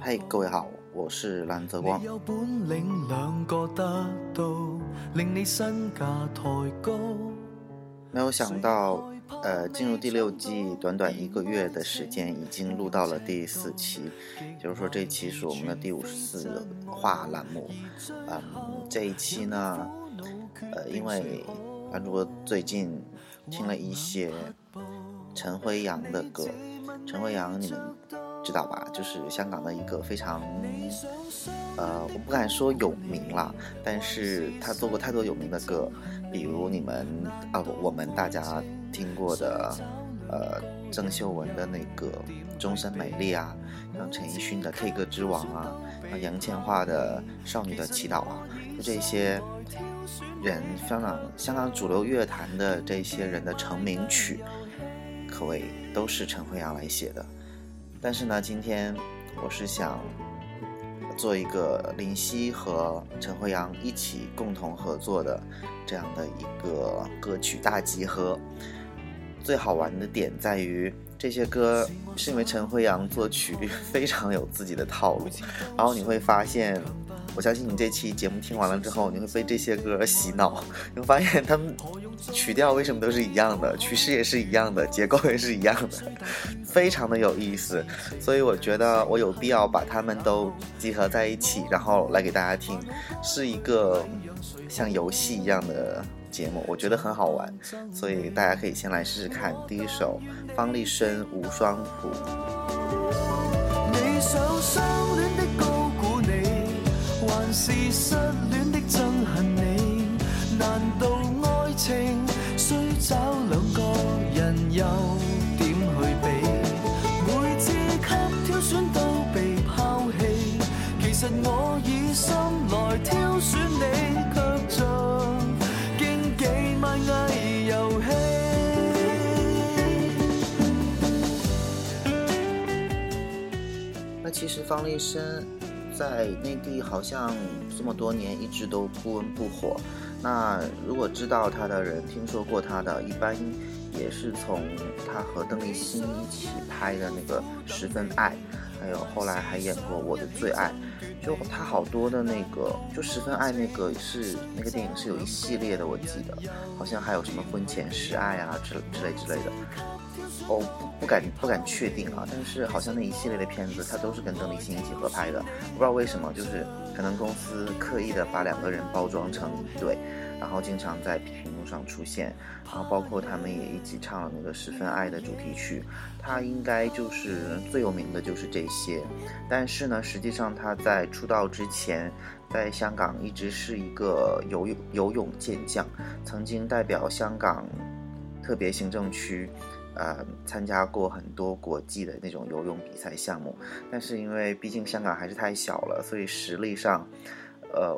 嗨，各位好，我是蓝泽光。没有想到，呃，进入第六季短短一个月的时间，已经录到了第四期，就是说这期是我们的第五十四话栏目。嗯，这一期呢，呃，因为主播最近听了一些陈辉阳的歌，陈辉阳，你们。知道吧？就是香港的一个非常，呃，我不敢说有名了，但是他做过太多有名的歌，比如你们啊，我们大家听过的，呃，郑秀文的那个《终身美丽》啊，像陈奕迅的《K 歌之王》啊，杨千嬅的《少女的祈祷》啊，就这些人香港香港主流乐坛的这些人的成名曲，可谓都是陈辉阳来写的。但是呢，今天我是想做一个林夕和陈辉阳一起共同合作的这样的一个歌曲大集合。最好玩的点在于，这些歌是因为陈辉阳作曲非常有自己的套路，然后你会发现。我相信你这期节目听完了之后，你会被这些歌洗脑。你会发现它们曲调为什么都是一样的，曲式也是一样的，结构也是一样的，非常的有意思。所以我觉得我有必要把他们都集合在一起，然后来给大家听，是一个像游戏一样的节目，我觉得很好玩。所以大家可以先来试试看，第一首方力申《无双谱》。是失恋的憎恨你难道爱情需找两个人又点去比每次给挑选都被抛弃其实我以心来挑选你却像竞技卖艺游戏那其实防卫森在内地好像这么多年一直都不温不火。那如果知道他的人，听说过他的，一般也是从他和邓丽欣一起拍的那个《十分爱》，还有后来还演过《我的最爱》。就他好多的那个，就《十分爱》那个是那个电影是有一系列的，我记得好像还有什么《婚前试爱》啊之之类之类的。哦，不敢不敢确定啊，但是好像那一系列的片子，他都是跟邓丽欣一起合拍的，不知道为什么，就是可能公司刻意的把两个人包装成一对，然后经常在屏幕上出现，然后包括他们也一起唱了那个《十分爱》的主题曲，他应该就是最有名的就是这些，但是呢，实际上他在出道之前，在香港一直是一个游泳游泳健将，曾经代表香港特别行政区。呃，参加过很多国际的那种游泳比赛项目，但是因为毕竟香港还是太小了，所以实力上，呃。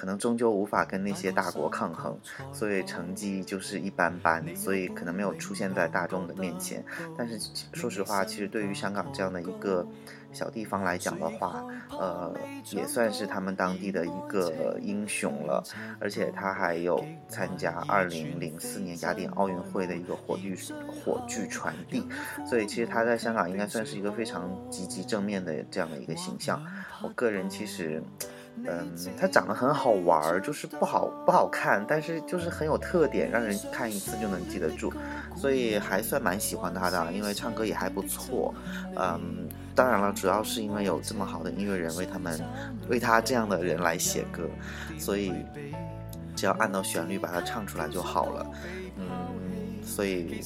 可能终究无法跟那些大国抗衡，所以成绩就是一般般，所以可能没有出现在大众的面前。但是说实话，其实对于香港这样的一个小地方来讲的话，呃，也算是他们当地的一个英雄了。而且他还有参加2004年雅典奥运会的一个火炬火炬传递，所以其实他在香港应该算是一个非常积极正面的这样的一个形象。我个人其实。嗯，他长得很好玩儿，就是不好不好看，但是就是很有特点，让人看一次就能记得住，所以还算蛮喜欢他的，因为唱歌也还不错。嗯，当然了，主要是因为有这么好的音乐人为他们，为他这样的人来写歌，所以只要按照旋律把它唱出来就好了。嗯，所以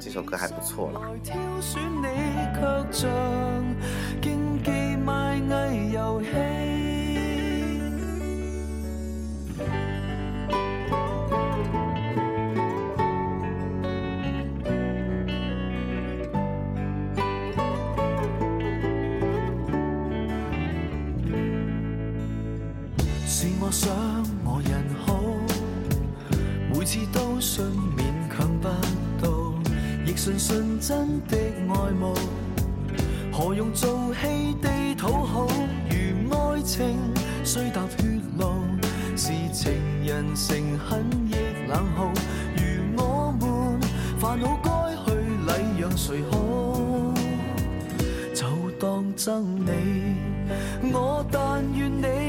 这首歌还不错了。我想我人好，每次都信勉强不到，亦信信真的爱慕，何用做戏地讨好？如爱情虽踏血路，是情人诚恳亦冷酷。如我们烦恼该去礼让谁好？就当憎你，我但愿你。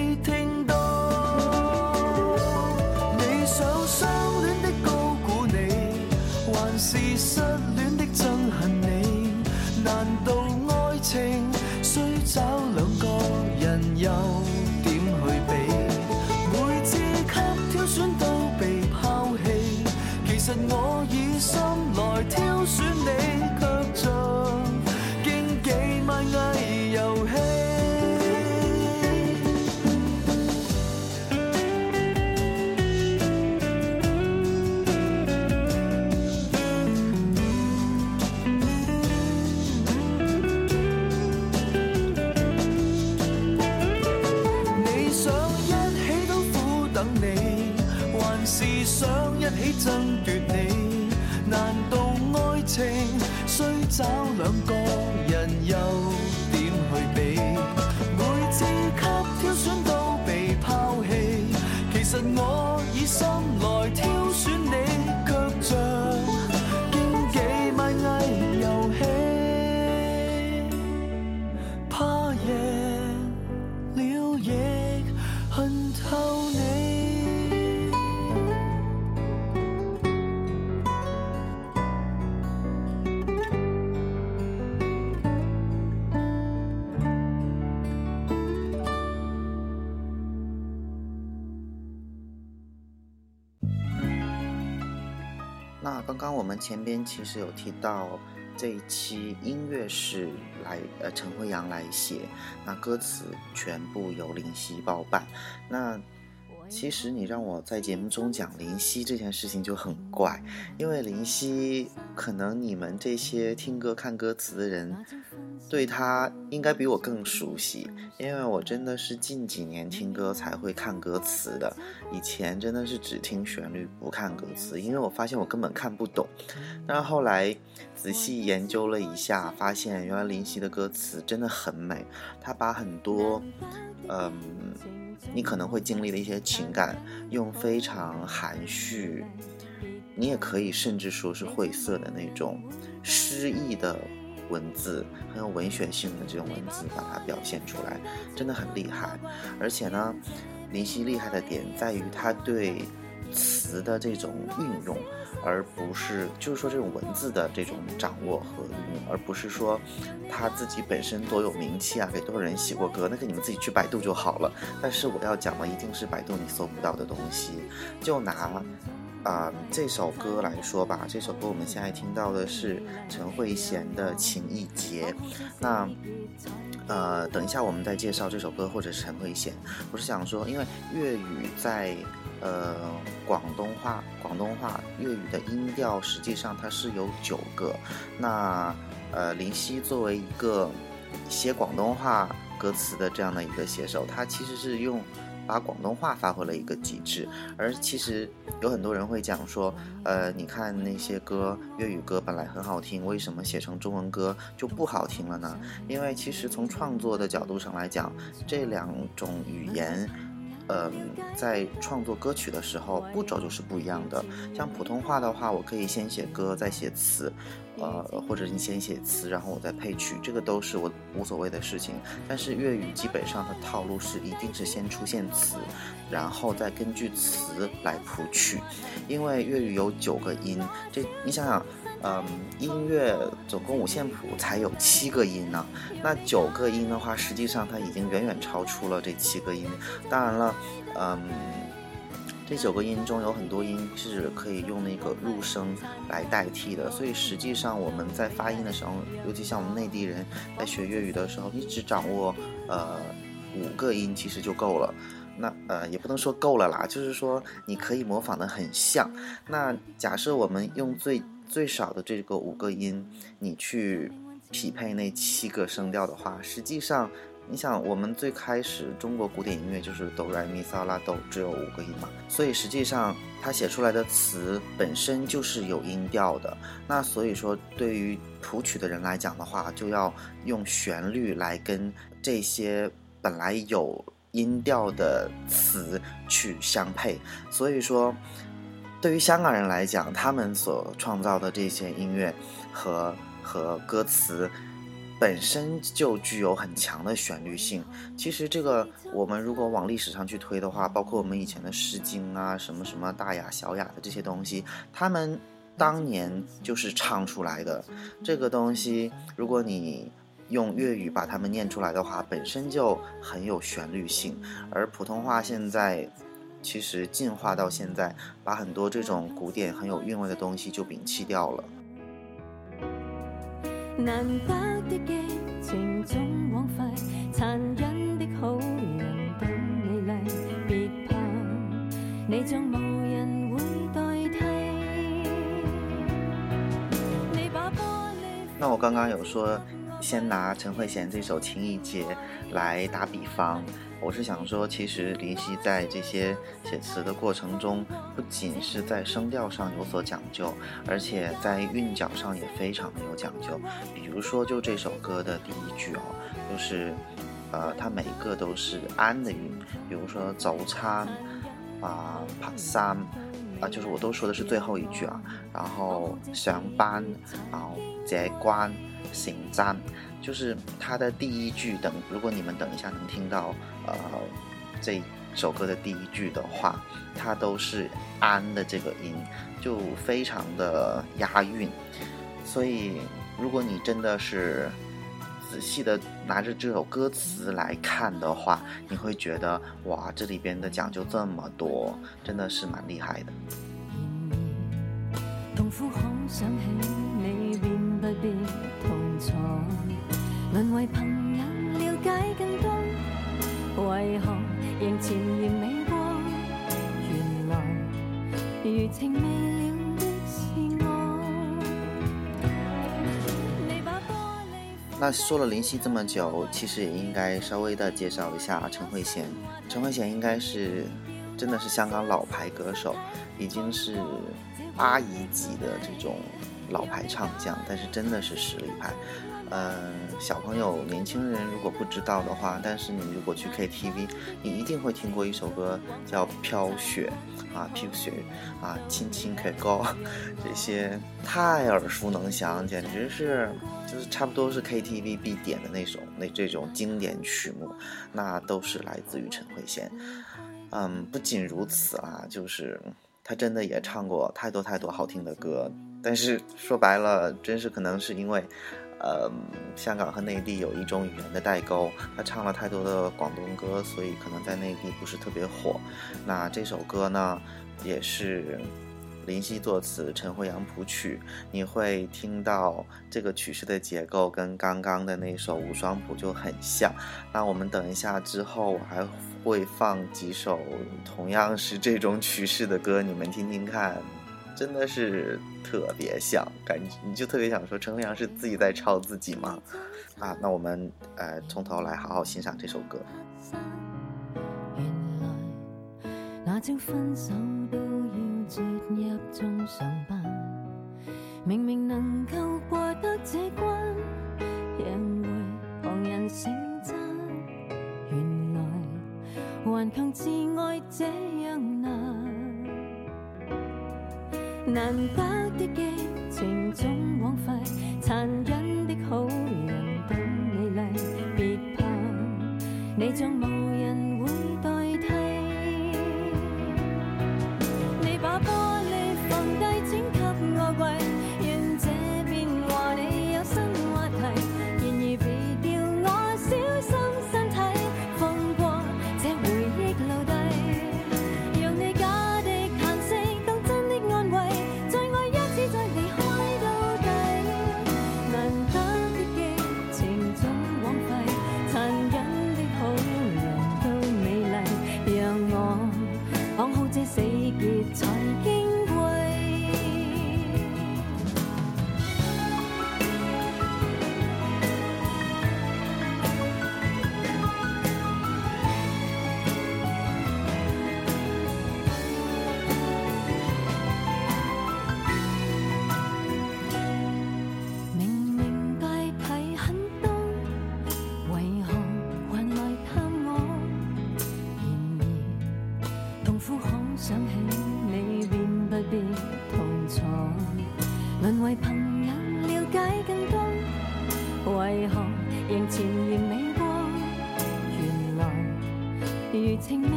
其实我以心来挑选你，却像竞技卖艺游戏。你想一起都苦等你。是想一起争夺你？难道爱情需找两个人又点去比？每次给挑选都被抛弃，其实我以心来。刚刚我们前边其实有提到，这一期音乐是来呃陈辉阳来写，那歌词全部由林夕包办，那。其实你让我在节目中讲林夕这件事情就很怪，因为林夕可能你们这些听歌看歌词的人，对他应该比我更熟悉，因为我真的是近几年听歌才会看歌词的，以前真的是只听旋律不看歌词，因为我发现我根本看不懂，但是后来仔细研究了一下，发现原来林夕的歌词真的很美，他把很多，嗯，你可能会经历的一些情感用非常含蓄，你也可以甚至说是晦涩的那种诗意的文字，很有文学性的这种文字，把它表现出来，真的很厉害。而且呢，林夕厉害的点在于他对词的这种运用。而不是就是说这种文字的这种掌握和，运用，而不是说他自己本身多有名气啊，给多少人写过歌，那个你们自己去百度就好了。但是我要讲的一定是百度你搜不到的东西。就拿啊这首歌来说吧，这首歌我们现在听到的是陈慧娴的《情意结》，那呃，等一下我们再介绍这首歌或者是陈慧娴。我是想说，因为粤语在。呃，广东话，广东话粤语的音调实际上它是有九个。那呃，林夕作为一个写广东话歌词的这样的一个写手，他其实是用把广东话发挥了一个极致。而其实有很多人会讲说，呃，你看那些歌，粤语歌本来很好听，为什么写成中文歌就不好听了呢？因为其实从创作的角度上来讲，这两种语言。嗯，在创作歌曲的时候，步骤就是不一样的。像普通话的话，我可以先写歌再写词，呃，或者你先写词，然后我再配曲，这个都是我无所谓的事情。但是粤语基本上，的套路是一定是先出现词，然后再根据词来谱曲，因为粤语有九个音，这你想想。嗯，音乐总共五线谱才有七个音呢，那九个音的话，实际上它已经远远超出了这七个音。当然了，嗯，这九个音中有很多音是可以用那个入声来代替的。所以实际上我们在发音的时候，尤其像我们内地人在学粤语的时候，你只掌握呃五个音其实就够了。那呃也不能说够了啦，就是说你可以模仿的很像。那假设我们用最最少的这个五个音，你去匹配那七个声调的话，实际上，你想，我们最开始中国古典音乐就是哆来咪嗦拉哆，只有五个音嘛，所以实际上它写出来的词本身就是有音调的。那所以说，对于谱曲的人来讲的话，就要用旋律来跟这些本来有音调的词去相配。所以说。对于香港人来讲，他们所创造的这些音乐和和歌词，本身就具有很强的旋律性。其实这个我们如果往历史上去推的话，包括我们以前的《诗经》啊，什么什么《大雅》《小雅》的这些东西，他们当年就是唱出来的。这个东西，如果你用粤语把它们念出来的话，本身就很有旋律性。而普通话现在。其实进化到现在，把很多这种古典很有韵味的东西就摒弃掉了。那我刚刚有说，先拿陈慧娴这首《情意结》来打比方。我是想说，其实林夕在这些写词的过程中，不仅是在声调上有所讲究，而且在韵脚上也非常有讲究。比如说，就这首歌的第一句哦，就是，呃，它每一个都是安的韵。比如说早餐啊、爬山啊，就是我都说的是最后一句啊。然后上班，然后过关、行站。就是他的第一句，等如果你们等一下能听到，呃，这首歌的第一句的话，它都是“安”的这个音，就非常的押韵。所以，如果你真的是仔细的拿着这首歌词来看的话，你会觉得哇，这里边的讲究这么多，真的是蛮厉害的。想你不必那说了林夕这么久，其实也应该稍微的介绍一下陈慧娴。陈慧娴应该是真的是香港老牌歌手，已经是阿姨级的这种老牌唱将，但是真的是实力派。呃，小朋友、年轻人如果不知道的话，但是你如果去 KTV，你一定会听过一首歌叫《飘雪》啊，《飘雪》啊，《轻轻抬高》，这些太耳熟能详，简直是就是差不多是 KTV 必点的那首那这种经典曲目，那都是来自于陈慧娴。嗯，不仅如此啊，就是她真的也唱过太多太多好听的歌，但是说白了，真是可能是因为。呃，香港和内地有一种语言的代沟，他唱了太多的广东歌，所以可能在内地不是特别火。那这首歌呢，也是林夕作词，陈辉阳谱曲。你会听到这个曲式的结构跟刚刚的那首《无双谱》就很像。那我们等一下之后我还会放几首同样是这种曲式的歌，你们听听看。真的是特别像，感觉你就特别想说，陈立阳是自己在抄自己吗？啊，那我们呃从头来好好欣赏这首歌。原来，那朝分手都要接一钟上班，明明能够过得这关，因为旁人醒针。原来，顽强自爱这样难。难白的激情总枉费，残忍的好人都美丽，别怕，你将。无。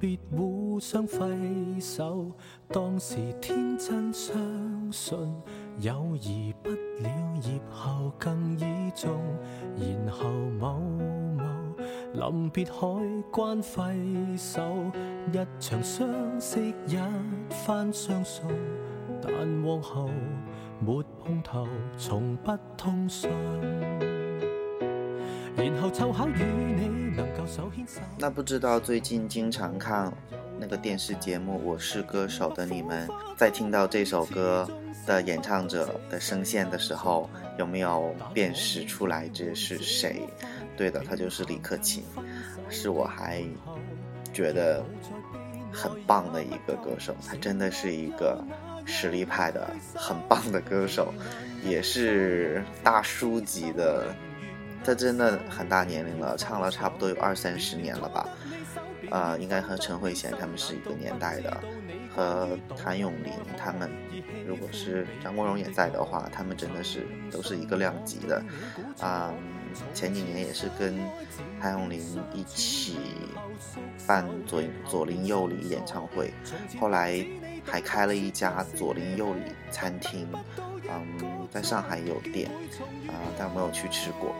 别互相挥手，当时天真相信，友谊不了业后更倚重。然后某某临别海关挥手，一场相识一番相送，但往后没碰头，从不通信。那不知道最近经常看那个电视节目《我是歌手》的你们，在听到这首歌的演唱者的声线的时候，有没有辨识出来这是谁？对的，他就是李克勤，是我还觉得很棒的一个歌手，他真的是一个实力派的很棒的歌手，也是大叔级的。他真的很大年龄了，唱了差不多有二三十年了吧，呃，应该和陈慧娴他们是一个年代的，和谭咏麟他们，如果是张国荣也在的话，他们真的是都是一个量级的，啊，前几年也是跟谭咏麟一起办左左邻右里演唱会，后来还开了一家左邻右里餐厅，嗯，在上海有店，啊，但没有去吃过。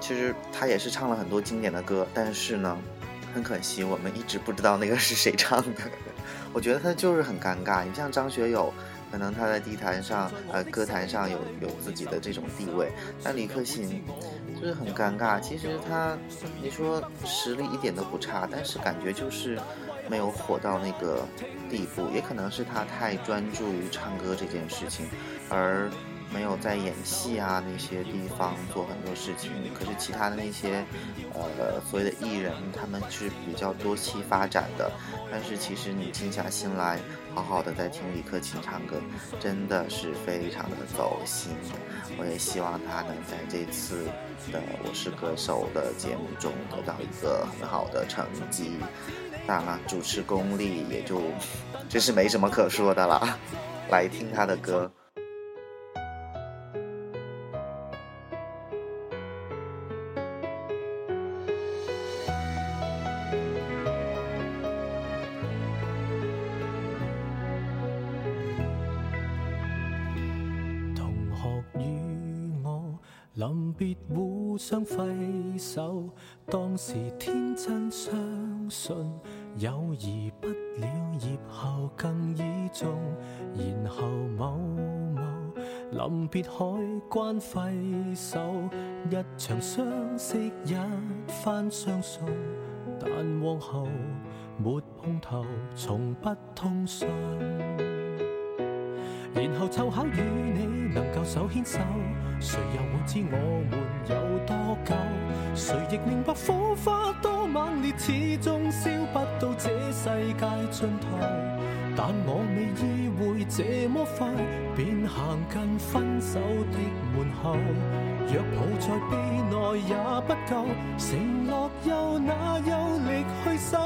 其实他也是唱了很多经典的歌，但是呢，很可惜我们一直不知道那个是谁唱的。我觉得他就是很尴尬。你像张学友，可能他在地坛上、呃歌坛上有有自己的这种地位，但李克勤就是很尴尬。其实他，你说实力一点都不差，但是感觉就是没有火到那个地步。也可能是他太专注于唱歌这件事情，而。没有在演戏啊那些地方做很多事情，可是其他的那些，呃，所谓的艺人他们是比较多期发展的，但是其实你静下心来，好好的在听李克勤唱歌，真的是非常的走心。我也希望他能在这次的《我是歌手》的节目中得到一个很好的成绩。当然，主持功力也就 这是没什么可说的了。来听他的歌。临别互相挥手，当时天真相信，友谊不了，业后更倚重。然后某某临别海关挥手，一场相识一番相送，但往后没碰头，从不通讯。然后凑巧与你能够手牵手，谁又会知我们有多久？谁亦明白火花多猛烈，始终烧不到这世界尽头。但我未意会这么快，便行近分手的门口。若抱在臂内也不够，承诺又哪有力去守？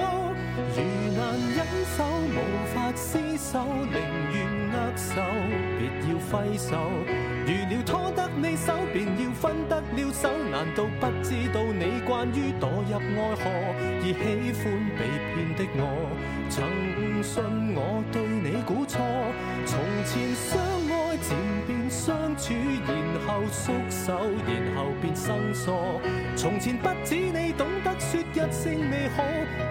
如难忍受，无法厮守，宁愿握手，别要挥手。如了拖得你手，便要分得了手。难道不知道你惯于躲入爱河，而喜欢被骗的我，曾信我对你估错，从前相爱渐变。相处，然后缩手，然后变生疏。从前不止你懂得说一声你好，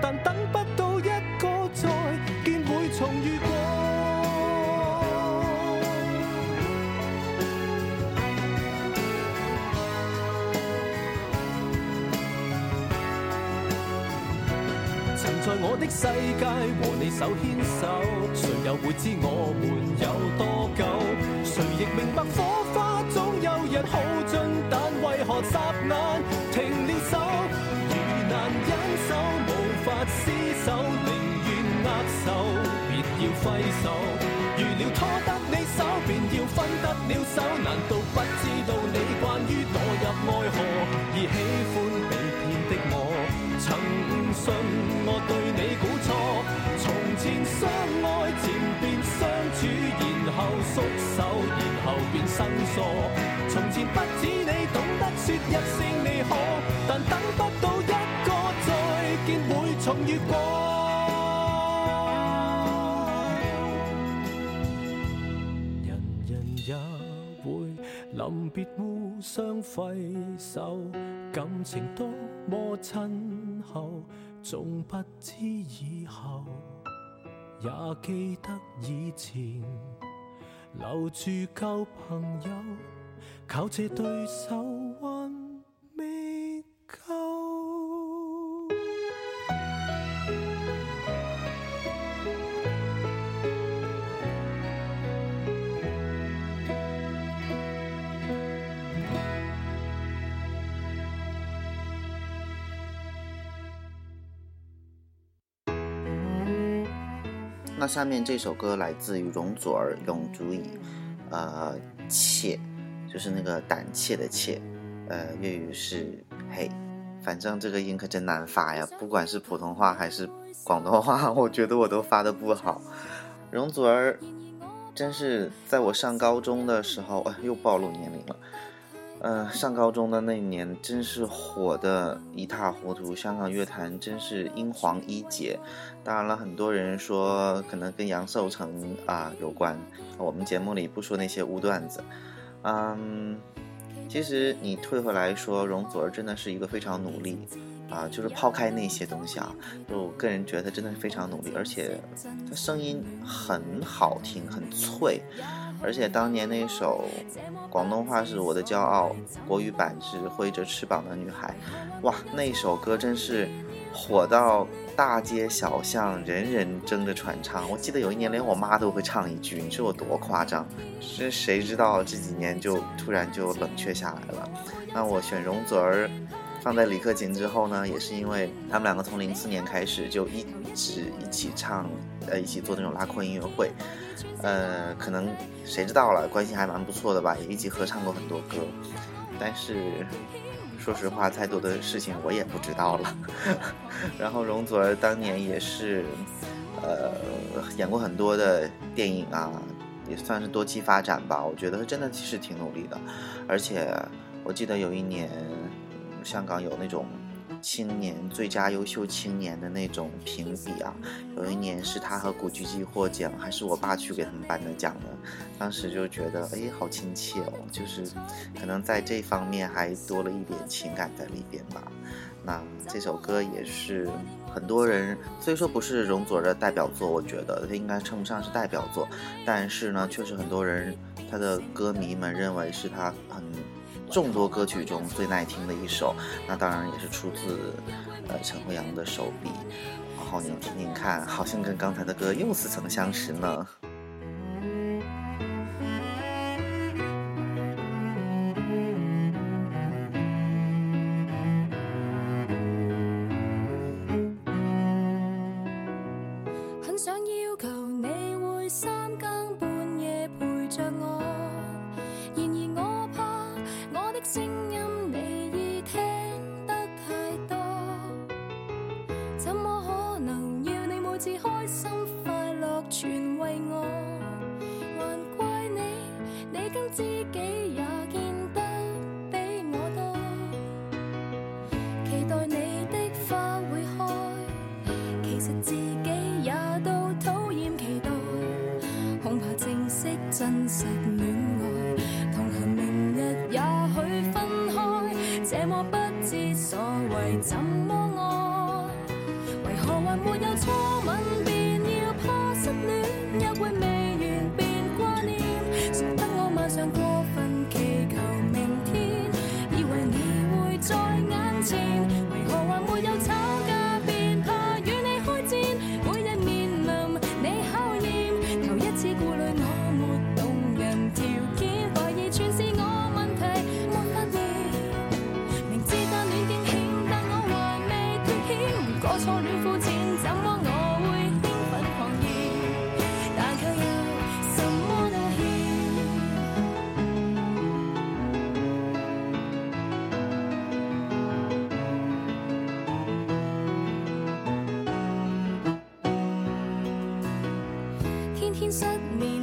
但等不到一个再见会重遇过。曾在我的世界和你手牵手，谁又会知我们有多久？谁亦明白火花总有日耗尽，但为何霎眼停了手？如难忍受，无法厮守，宁愿握手，别要挥手。如了拖得你手，便要分得了手。难道不知道你惯于落入爱河，而喜欢被骗的我，曾信。缩手，然后便生疏。从前不止你懂得说一声你可，但等不到一个再见会重遇过。人人也会临别互相挥手，感情多么亲厚，总不知以后也记得以前。留住旧朋友，靠这对手握。那下面这首歌来自于容祖儿，《永足矣》，呃，怯，就是那个胆怯的怯，呃，粤语是嘿，反正这个音可真难发呀，不管是普通话还是广东话，我觉得我都发的不好。容祖儿真是在我上高中的时候，哎，又暴露年龄了。嗯，上高中的那年真是火的一塌糊涂，香港乐坛真是英皇一姐。当然了，很多人说可能跟杨受成啊有关，我们节目里不说那些污段子。嗯，其实你退回来，说容祖儿真的是一个非常努力，啊，就是抛开那些东西啊，我个人觉得真的是非常努力，而且她声音很好听，很脆。而且当年那首广东话是我的骄傲，国语版是挥着翅膀的女孩，哇，那首歌真是火到大街小巷，人人争着传唱。我记得有一年连我妈都会唱一句，你说我多夸张？是谁知道这几年就突然就冷却下来了。那我选容祖儿放在李克勤之后呢，也是因为他们两个从零四年开始就一直一起唱。呃，一起做那种拉阔音乐会，呃，可能谁知道了，关系还蛮不错的吧，也一起合唱过很多歌。但是，说实话，太多的事情我也不知道了。然后，容祖儿当年也是，呃，演过很多的电影啊，也算是多期发展吧。我觉得她真的是挺努力的，而且我记得有一年，香港有那种。青年最佳优秀青年的那种评比啊，有一年是他和古巨基获奖，还是我爸去给他们颁的奖呢？当时就觉得，哎，好亲切哦，就是可能在这方面还多了一点情感在里边吧。那这首歌也是很多人，虽说不是容祖儿的代表作，我觉得他应该称不上是代表作，但是呢，确实很多人他的歌迷们认为是他很。众多歌曲中最耐听的一首，那当然也是出自呃陈慧阳的手笔。然后你们听听看，好像跟刚才的歌又似曾相识呢。知己。天失眠。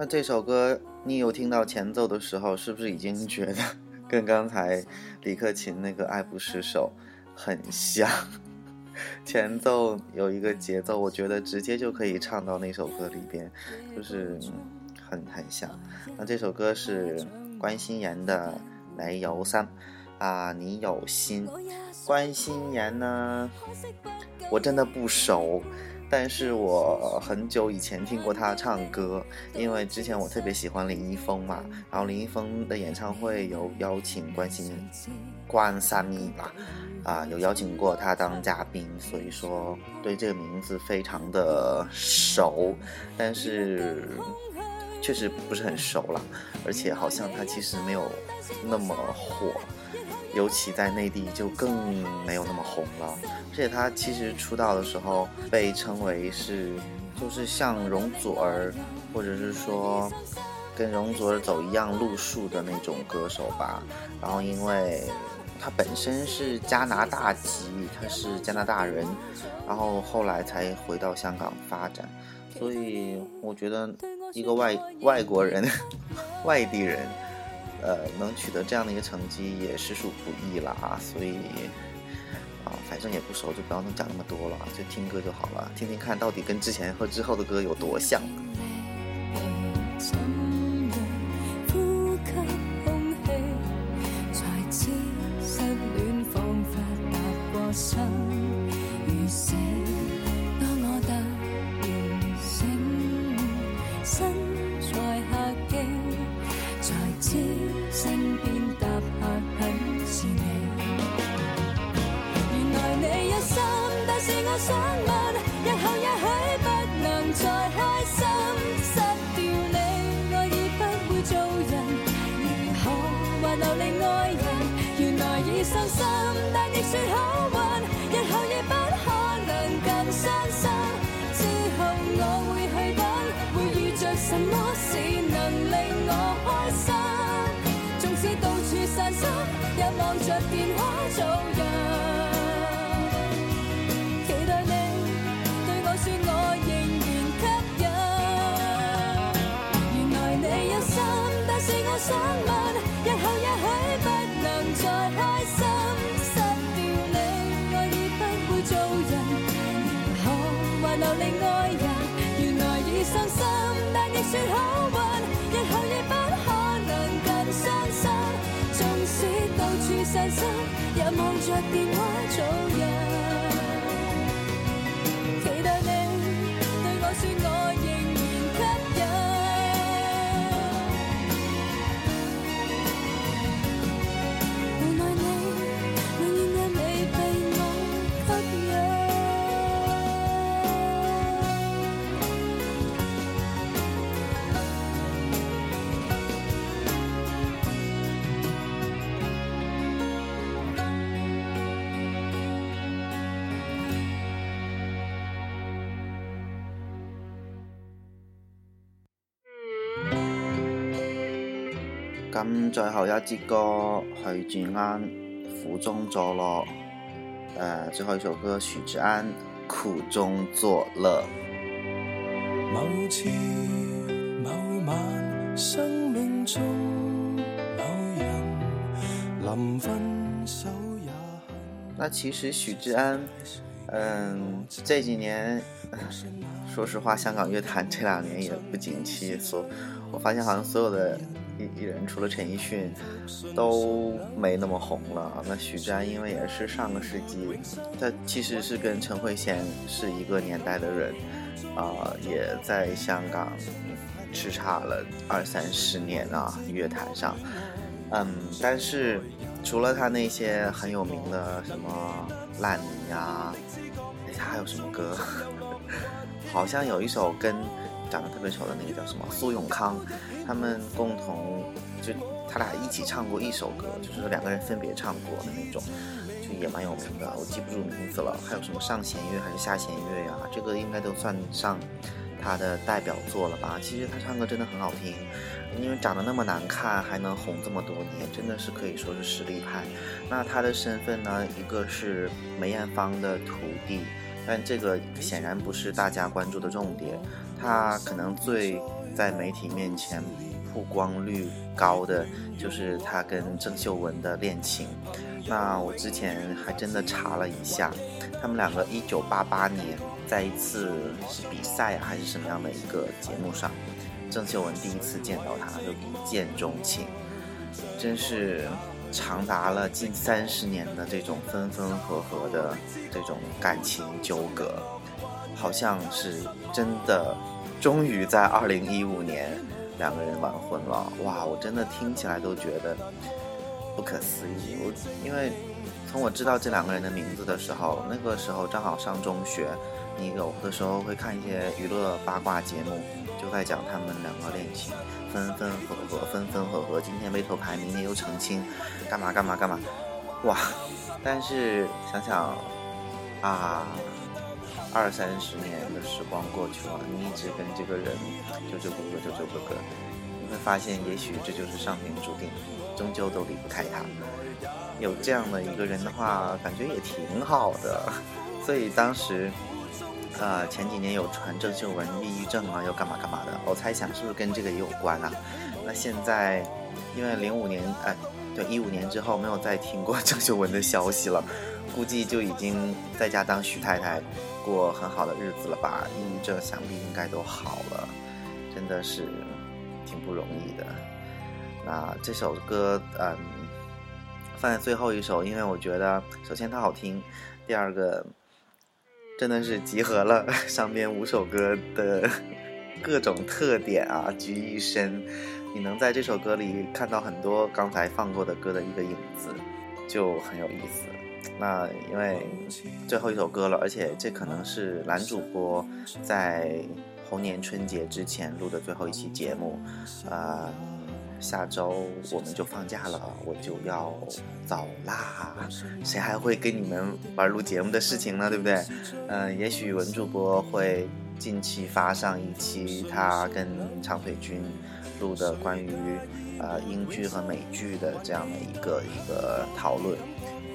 那这首歌，你有听到前奏的时候，是不是已经觉得 跟刚才李克勤那个《爱不释手》很像？前奏有一个节奏，我觉得直接就可以唱到那首歌里边，就是很很像。那这首歌是关心妍的《来摇三》，啊，你有心。关心妍呢，我真的不熟。但是我很久以前听过他唱歌，因为之前我特别喜欢林一峰嘛，然后林一峰的演唱会有邀请关心，关三米嘛，啊，有邀请过他当嘉宾，所以说对这个名字非常的熟，但是确实不是很熟了，而且好像他其实没有那么火。尤其在内地就更没有那么红了，而且他其实出道的时候被称为是，就是像容祖儿，或者是说跟容祖儿走一样路数的那种歌手吧。然后因为他本身是加拿大籍，他是加拿大人，然后后来才回到香港发展，所以我觉得一个外外国人，外地人。呃，能取得这样的一个成绩也实属不易了啊。所以啊，反正也不熟，就不要能讲那么多了，就听歌就好了，听听看到底跟之前和之后的歌有多像。善心，日望着电话做人，期待你对我说，我仍然吸引。原来你有心，但是我想问，日后也许不能再开心。失掉你，爱已不会做人，如何还留你爱人？原来已伤心，但亦算好。伤心，也望着电话。嗯，最后一支歌许志安苦中作乐，呃，最后一首歌许志安苦中作乐。某某晚，生命中人那其实许志安，嗯，这几年，说实话，香港乐坛这两年也不景气，所，我发现好像所有的。艺人除了陈奕迅，都没那么红了。那许志安因为也是上个世纪，他其实是跟陈慧娴是一个年代的人，啊，也在香港叱咤了二三十年啊，乐坛上。嗯，但是除了他那些很有名的什么烂泥呀，哎，他还有什么歌？好像有一首跟长得特别丑的那个叫什么苏永康。他们共同就他俩一起唱过一首歌，就是两个人分别唱过的那种，就也蛮有名的。我记不住名字了，还有什么上弦月还是下弦月呀？这个应该都算上他的代表作了吧？其实他唱歌真的很好听，因为长得那么难看还能红这么多年，真的是可以说是实力派。那他的身份呢？一个是梅艳芳的徒弟，但这个显然不是大家关注的重点。他可能最。在媒体面前曝光率高的就是他跟郑秀文的恋情。那我之前还真的查了一下，他们两个一九八八年在一次是比赛还是什么样的一个节目上，郑秀文第一次见到他就一见钟情，真是长达了近三十年的这种分分合合的这种感情纠葛，好像是真的。终于在二零一五年，两个人完婚了。哇，我真的听起来都觉得不可思议。我因为从我知道这两个人的名字的时候，那个时候正好上中学，你有的时候会看一些娱乐八卦节目，就在讲他们两个恋情分分合合，分分合合，今天被偷拍，明天又澄清，干嘛干嘛干嘛。哇，但是想想啊。二三十年的时光过去了，你一直跟这个人纠纠哥哥纠纠哥哥，你会发现，也许这就是上天注定，终究都离不开他。有这样的一个人的话，感觉也挺好的。所以当时，呃，前几年有传郑秀文抑郁症啊，又干嘛干嘛的，我猜想是不是跟这个也有关啊？那现在，因为零五年，哎，对，一五年之后没有再听过郑秀文的消息了，估计就已经在家当徐太太。过很好的日子了吧？抑郁症想必应该都好了，真的是挺不容易的。那这首歌，嗯，放在最后一首，因为我觉得，首先它好听，第二个，真的是集合了 上面五首歌的各种特点啊，集一身。你能在这首歌里看到很多刚才放过的歌的一个影子，就很有意思。那因为最后一首歌了，而且这可能是男主播在猴年春节之前录的最后一期节目。呃，下周我们就放假了，我就要走啦。谁还会跟你们玩录节目的事情呢？对不对？嗯，也许文主播会近期发上一期他跟长腿君录的关于呃英剧和美剧的这样的一个一个讨论。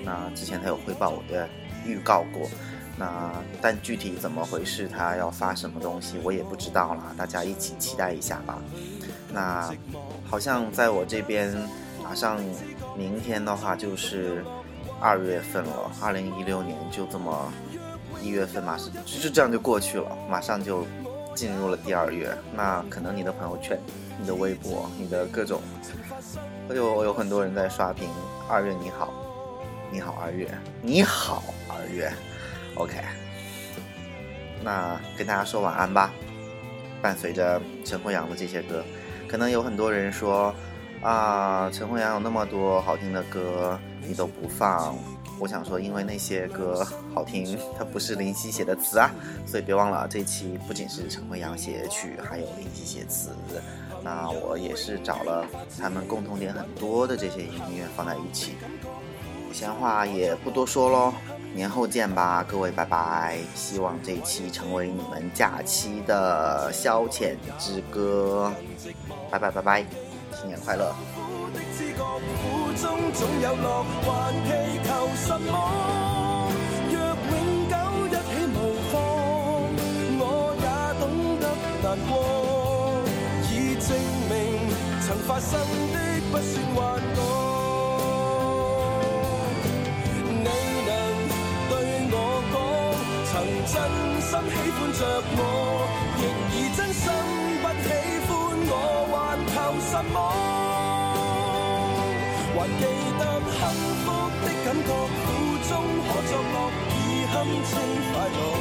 那之前他有汇报我的预告过，那但具体怎么回事，他要发什么东西我也不知道了，大家一起期待一下吧。那好像在我这边，马上明天的话就是二月份了，二零一六年就这么一月份马上就这样就过去了，马上就进入了第二月。那可能你的朋友圈、你的微博、你的各种，有有很多人在刷屏，二月你好。你好，二月。你好，二月。OK，那跟大家说晚安吧。伴随着陈鸿阳的这些歌，可能有很多人说啊，陈鸿阳有那么多好听的歌，你都不放。我想说，因为那些歌好听，它不是林夕写的词啊。所以别忘了，这期不仅是陈辉阳写曲，还有林夕写词。那我也是找了他们共同点很多的这些音乐放在一起。闲话也不多说喽，年后见吧，各位拜拜！希望这期成为你们假期的消遣之歌，拜拜拜拜，新年快乐！喜欢着我，然而真心不喜欢我，还求什么？还记得幸福的感觉，苦中可作乐，已堪称快乐。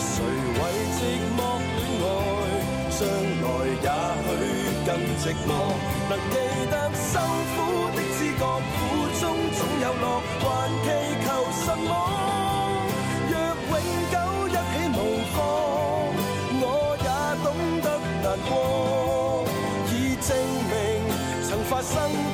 谁为寂寞恋爱，将来也许更寂寞。能记得辛苦的知觉，苦中总有乐，还祈求什么？生。